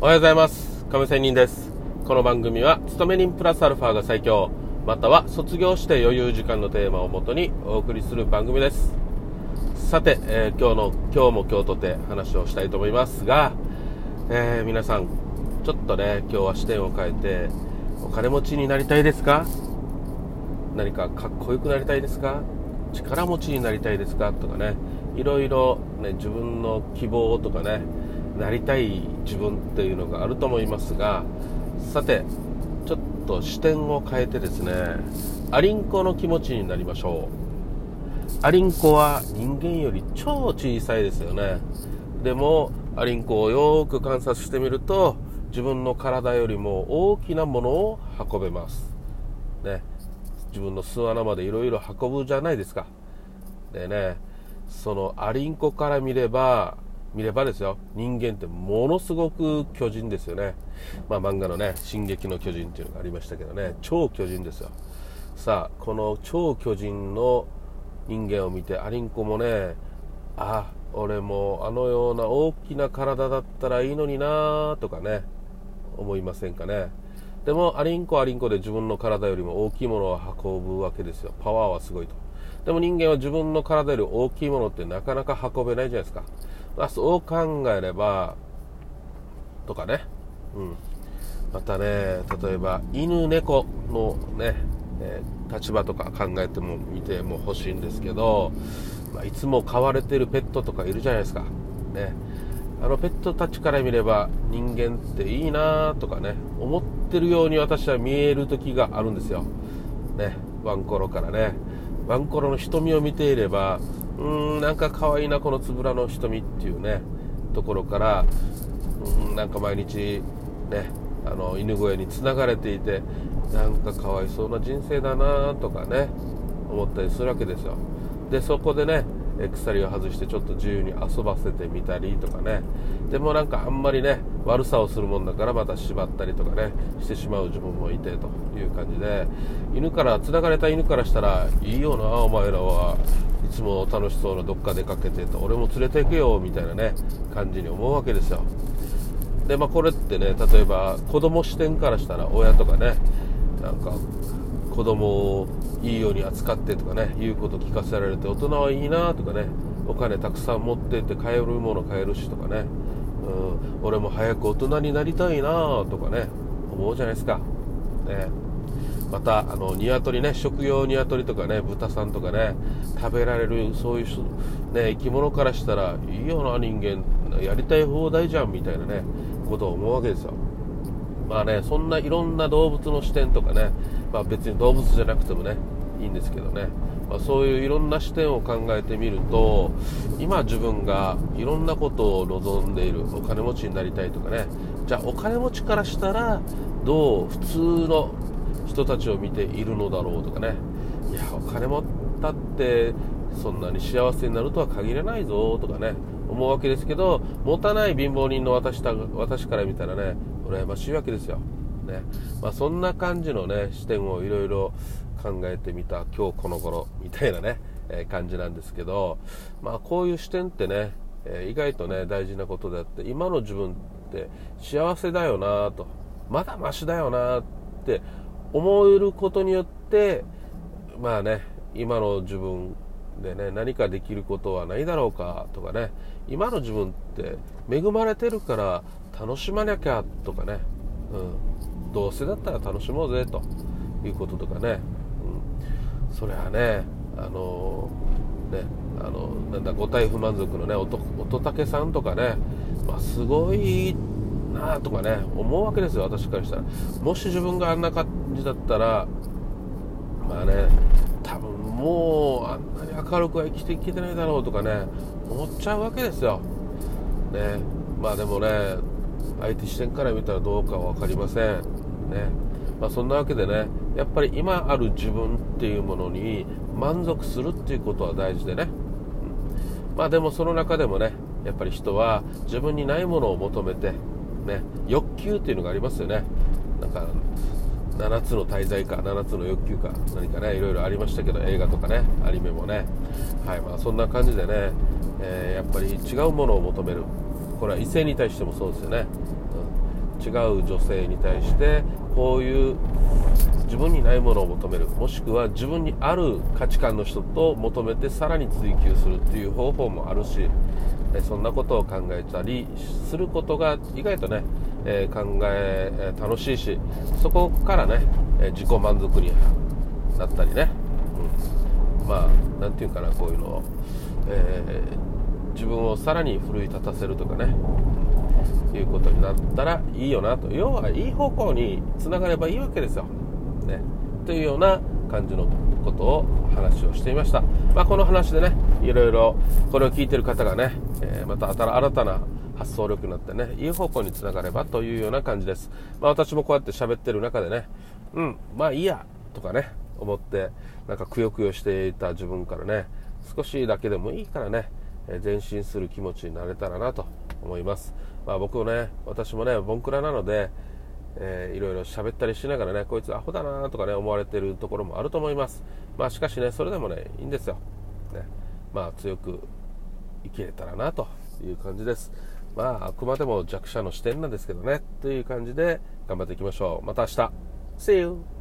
おはようございます。亀仙人です。この番組は勤め人プラスアルファが最強または卒業して余裕時間のテーマをもとにお送りする番組です。さて、えー、今日の今日も今日とて話をしたいと思いますが、えー、皆さんちょっとね今日は視点を変えてお金持ちになりたいですか？何かかっこよくなりたいですか？力持ちになりたいですか？とかねいろいろ、ね、自分の希望とかねなりたい自分っていうのがあると思いますがさてちょっと視点を変えてですねアリンコの気持ちになりましょう。アリンコは人間より超小さいですよね。でもアリンコをよく観察してみると自分の体よりも大きなものを運べます。ね。自分の巣穴までいろいろ運ぶじゃないですか。でねそのアリンコから見れば見ればですよ。人間ってものすごく巨人ですよね。まあ漫画のね「進撃の巨人」っていうのがありましたけどね。超巨人ですよ。さあこの超巨人の人間を見てアリンコもねあ俺もあのような大きな体だったらいいのになとかね思いませんかね。でもアリンコアリンコで自分の体よりも大きいものを運ぶわけですよ。パワーはすごいと。でも人間は自分の体より大きいものってなかなか運べないじゃないですか。まあ、そう考えればとかね、うん、またね例えば犬猫のね、えー、立場とか考えても見ても欲しいんですけど、まあ、いつも飼われてるペットとかいるじゃないですか。ね。あのペットたちから見れば人間っていいなとかね思ってるように私は見える時があるんですよ。ね。ワンコロからね。ワンコロの瞳を見ていればうーんなんか可愛いなこのつぶらの瞳っていうねところからうんなんか毎日ねあの犬小屋につながれていてなんかかわいそうな人生だなとかね思ったりするわけですよ。でそこでね鎖を外してちょっと自由に遊ばせてみたりとかね。でもなんかあんまりね悪さをするもんだからまた縛ったりとかねしてしまう自分もいてという感じで犬から繋がれた犬からしたらいいよなお前らは。いつも楽しそうなどっか出かけてと俺も連れて行けよみたいなね感じに思うわけですよ。でまあこれってね例えば子供視点からしたら親とかねなんか子供をいいように扱ってとかね言うこと聞かせられて大人はいいなとかねお金たくさん持ってって買えるもの買えるしとかね、うん、俺も早く大人になりたいなとかね思うじゃないですか。ね。またあの鶏ね食用鶏とかね豚さんとかね食べられるそういう、ね、生き物からしたらいいよな人間。やりたい放題じゃんみたいなねことを思うわけですよ。まあねそんないろんな動物の視点とかね、まあ、別に動物じゃなくてもねいいんですけどね、まあ、そういういろんな視点を考えてみると今自分がいろんなことを望んでいるお金持ちになりたいとかね。じゃあお金持ちからしたらどう普通の人たちを見ているのだろうとかね。いやお金持ったってそんなに幸せになるとは限らないぞとかね思うわけですけど持たない貧乏人の私た私から見たらね羨ましいわけですよ、ね。まあ、そんな感じのね視点をいろいろ考えてみた今日この頃みたいなね、えー、感じなんですけど、まあ、こういう視点ってね、えー、意外とね大事なことであって今の自分って幸せだよなとまだマシだよなって思えることによってまあね今の自分でね何かできることはないだろうかとかね今の自分って恵まれてるから楽しまなきゃとかね、うん、どうせだったら楽しもうぜということとかね、うん、それはねあのねあのなんだ五体不満足のね乙武さんとかね、まあ、すごいなとかね思うわけですよ私からしたら。もし自分があんな感じだったらまあね多分もうあんなに明るくは生きていけてないだろうとかね思っちゃうわけですよ。ね。まあでもね相手視点から見たらどうかは分かりません。ね。まあ、そんなわけでねやっぱり今ある自分っていうものに満足するっていうことは大事でね、うん、まあでもその中でもねやっぱり人は自分にないものを求めてね欲求っていうのがありますよね。なんか7つの滞在か7つの欲求か何かねいろいろありましたけど映画とかねアニメもね。はいまあそんな感じでね、えー、やっぱり違うものを求める。これは異性に対してもそうですよね、違う女性に対してこういう自分にないものを求めるもしくは自分にある価値観の人と求めてさらに追求するっていう方法もあるしそんなことを考えたりすることが意外とね、え考え楽しいしそこからね自己満足になったりね、うん、まあ何て言うかなこういうのを、えー、自分をさらに奮い立たせるとかねいうことになったらいいよなと。要はいい方向につながればいいわけですよ、ね、というような感じのことを話をしていました、まあ、この話でねいろいろこれを聞いてる方がね、えー、また新たな発想力になってねいい方向につながればというような感じです、まあ、私もこうやって喋ってる中でねうんまあいいやとかね思ってなんかくよくよしていた自分からね少しだけでもいいからね前進する気持ちになれたらなと思います、まあ、僕ね私もねボンクラなので、えー、いろいろ喋ったりしながらねこいつアホだなとかね思われてるところもあると思います。まあしかしねそれでもねいいんですよ、ね、まあ強く生きれたらなという感じです。まああくまでも弱者の視点なんですけどねという感じで頑張っていきましょう。また明日。See you!